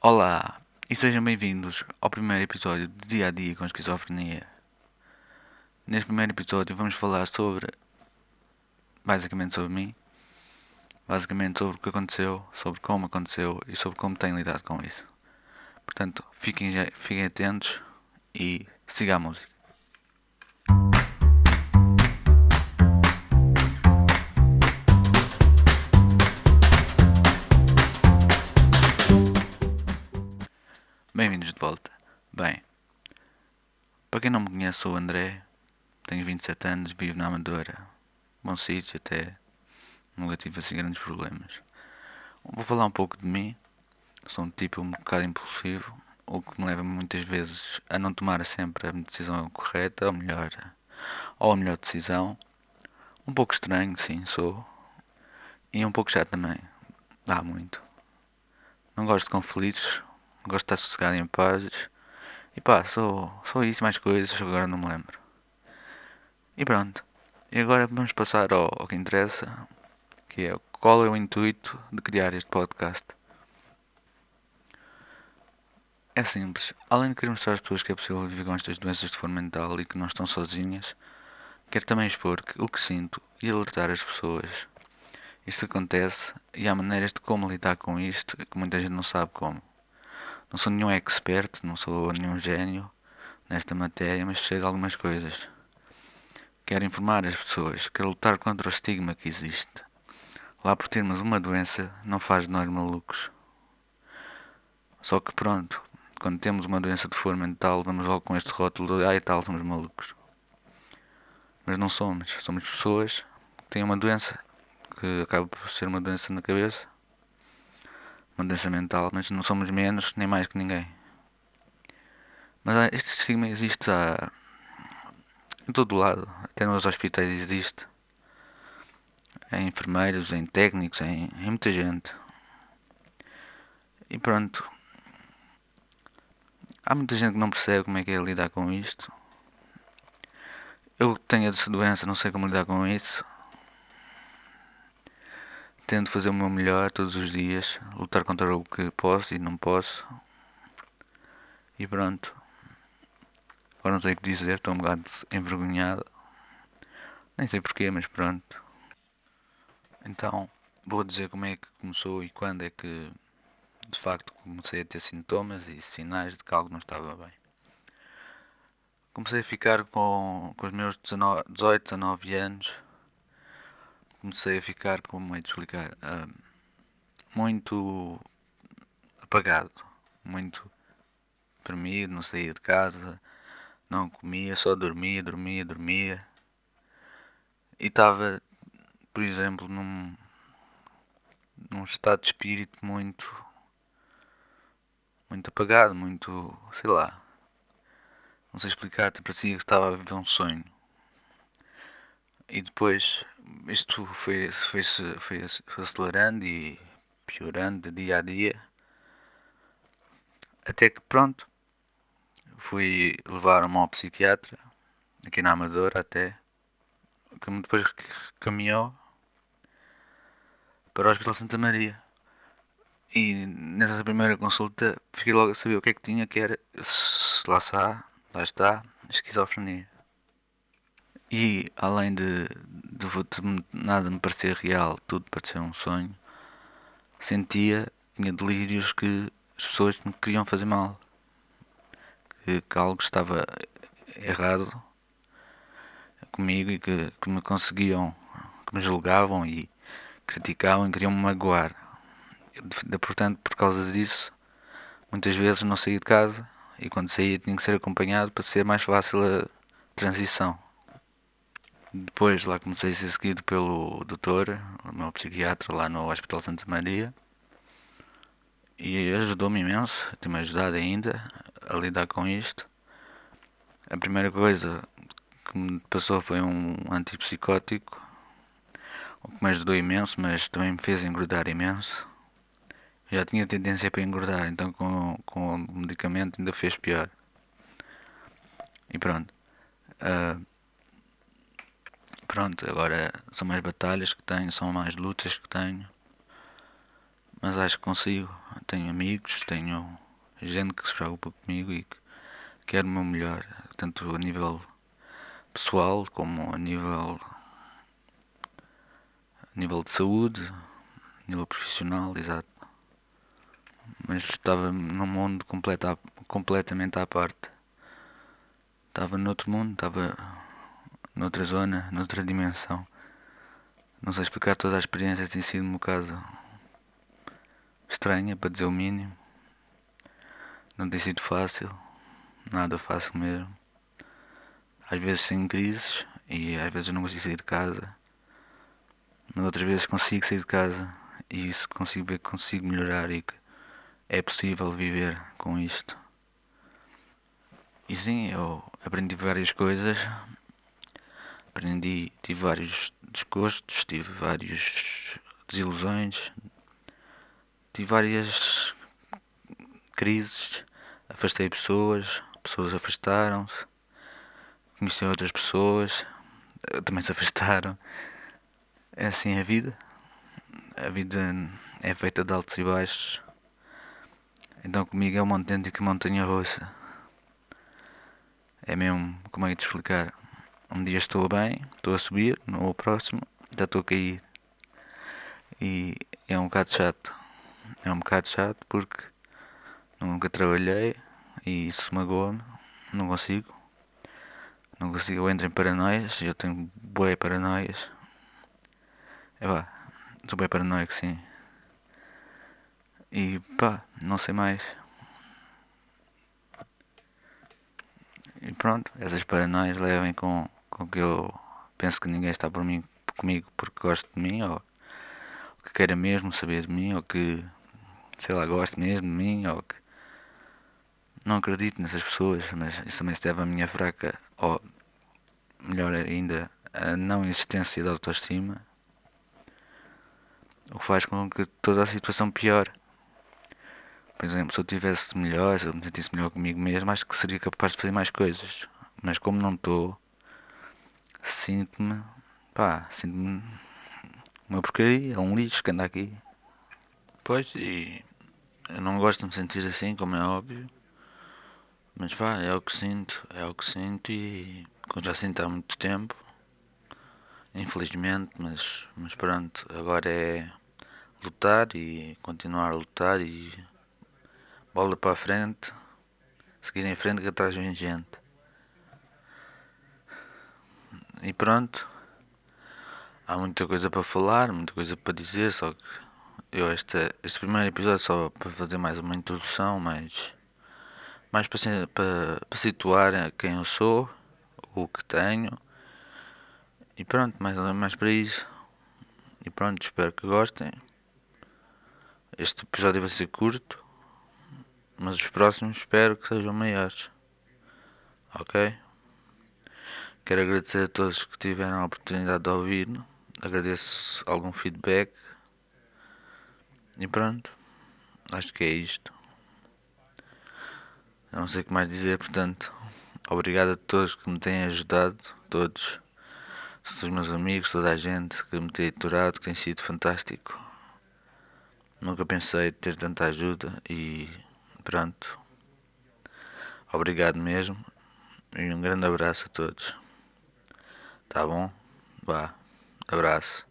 Olá e sejam bem-vindos ao primeiro episódio de Dia a Dia com Esquizofrenia. Neste primeiro episódio vamos falar sobre, basicamente sobre mim, basicamente sobre o que aconteceu, sobre como aconteceu e sobre como tenho lidado com isso. Portanto, fiquem, fiquem atentos e siga a música. De volta. Bem, para quem não me conhece, sou o André, tenho 27 anos, vivo na Amadora. Bom sítio, até nunca tive assim grandes problemas. Vou falar um pouco de mim. Sou um tipo um bocado impulsivo, o que me leva muitas vezes a não tomar sempre a decisão correta, ou melhor, ou a melhor decisão. Um pouco estranho, sim, sou. E um pouco chato também. Dá muito. Não gosto de conflitos, gosto de estar sossegado em paz. E pá, só, só isso mais coisas, agora não me lembro. E pronto. E agora vamos passar ao, ao que interessa, que é qual é o intuito de criar este podcast. É simples. Além de querer mostrar às pessoas que é possível viver com estas doenças de forma mental e que não estão sozinhas, quero também expor o que sinto e alertar as pessoas. Isto acontece e há maneiras de como lidar com isto que muita gente não sabe como. Não sou nenhum expert, não sou nenhum gênio nesta matéria, mas sei de algumas coisas. Quero informar as pessoas, quero lutar contra o estigma que existe. Lá por termos uma doença não faz de nós malucos. Só que pronto, quando temos uma doença de forma mental, vamos logo com este rótulo de ai tal, somos malucos. Mas não somos, somos pessoas que têm uma doença que acaba por ser uma doença na cabeça uma doença mental, mas não somos menos nem mais que ninguém. Mas este estigma existe em todo lado, até nos hospitais existe. Em enfermeiros, em técnicos, em, em muita gente. E pronto. Há muita gente que não percebe como é que é lidar com isto. Eu tenho essa doença, não sei como lidar com isso. Tento fazer o meu melhor todos os dias, lutar contra o que posso e não posso. E pronto. Agora não sei o que dizer, estou um bocado envergonhado. Nem sei porquê, mas pronto. Então, vou dizer como é que começou e quando é que de facto comecei a ter sintomas e sinais de que algo não estava bem. Comecei a ficar com, com os meus 19, 18, 19 anos comecei a ficar, como é de explicar, uh, muito apagado, muito dormido, não saía de casa, não comia, só dormia, dormia, dormia. E estava, por exemplo, num, num estado de espírito muito, muito apagado, muito, sei lá, não sei explicar, parecia que estava a viver um sonho. E depois isto foi, foi, foi, foi acelerando e piorando de dia a dia. Até que pronto, fui levar-me ao psiquiatra, aqui na Amadora até, que me depois caminhou para o Hospital Santa Maria. E nessa primeira consulta fiquei logo a saber o que é que tinha, que era, lá está, lá está, esquizofrenia. E além de, de, de nada me parecer real, tudo parecer um sonho, sentia, tinha delírios que as pessoas me queriam fazer mal, que, que algo estava errado comigo e que, que me conseguiam, que me julgavam e criticavam e queriam me magoar. Portanto, por causa disso, muitas vezes não saía de casa e quando saía tinha que ser acompanhado para ser mais fácil a transição. Depois lá comecei a ser seguido pelo doutor, o meu psiquiatra lá no Hospital Santa Maria. E ajudou-me imenso, tem-me ajudado ainda a lidar com isto. A primeira coisa que me passou foi um antipsicótico, o que me ajudou imenso, mas também me fez engordar imenso. Eu já tinha tendência para engordar, então com, com o medicamento ainda fez pior. E pronto. Uh, Pronto, agora são mais batalhas que tenho, são mais lutas que tenho. mas acho que consigo. Tenho amigos, tenho gente que se preocupa comigo e que quer o meu melhor, tanto a nível pessoal como a nível a nível de saúde, a nível profissional, exato. Mas estava num mundo completo, completamente à parte. Estava noutro mundo, estava noutra zona, noutra dimensão. Não sei explicar toda a experiência, tem sido um bocado estranha, para dizer o mínimo. Não tem sido fácil, nada fácil mesmo. Às vezes tenho crises e às vezes não consigo sair de casa. Mas outras vezes consigo sair de casa e isso consigo ver que consigo melhorar e que é possível viver com isto. E sim, eu aprendi várias coisas. Aprendi, tive vários desgostos, tive várias desilusões, tive várias crises, afastei pessoas, pessoas afastaram-se, conheci outras pessoas, também se afastaram. É assim a vida. A vida é feita de altos e baixos. Então comigo é uma autêntica montanha russa. É mesmo, como é que te explicar? Um dia estou bem, estou a subir, no próximo já estou a cair. E é um bocado chato. É um bocado chato porque nunca trabalhei e isso magoa-me. Não consigo. Não consigo, eu entro em paranoias, eu tenho boé paranoias. É pá, sou bem paranoico sim. E pá, não sei mais. E pronto, essas paranoias levem com, com que eu penso que ninguém está por mim, comigo porque gosta de mim, ou que queira mesmo saber de mim, ou que, sei lá, goste mesmo de mim, ou que não acredito nessas pessoas, mas isso também se deve à minha fraca, ou melhor ainda, a não existência de autoestima, o que faz com que toda a situação piore. Por exemplo, se eu tivesse melhor, se eu me sentisse melhor comigo mesmo, acho que seria capaz de fazer mais coisas. Mas como não estou, sinto-me, pá, sinto-me uma porcaria, um lixo que anda aqui. Pois, e eu não gosto de me sentir assim, como é óbvio. Mas pá, é o que sinto, é o que sinto e como já sinto há muito tempo. Infelizmente, mas, mas pronto, agora é lutar e continuar a lutar e bola para a frente, seguir em frente que atrás vem gente. E pronto, há muita coisa para falar, muita coisa para dizer, só que eu este, este primeiro episódio só para fazer mais uma introdução, mais, mais para, para, para situar quem eu sou, o que tenho. E pronto, mais, mais para isso. E pronto, espero que gostem. Este episódio vai ser curto mas os próximos espero que sejam maiores. Ok? Quero agradecer a todos que tiveram a oportunidade de ouvir. Agradeço algum feedback. E pronto. Acho que é isto. Não sei o que mais dizer, portanto, obrigado a todos que me têm ajudado, todos, todos os meus amigos, toda a gente que me tem aturado, que tem sido fantástico. Nunca pensei ter tanta ajuda e Pronto. Obrigado mesmo. E um grande abraço a todos. Tá bom? Vá. Abraço.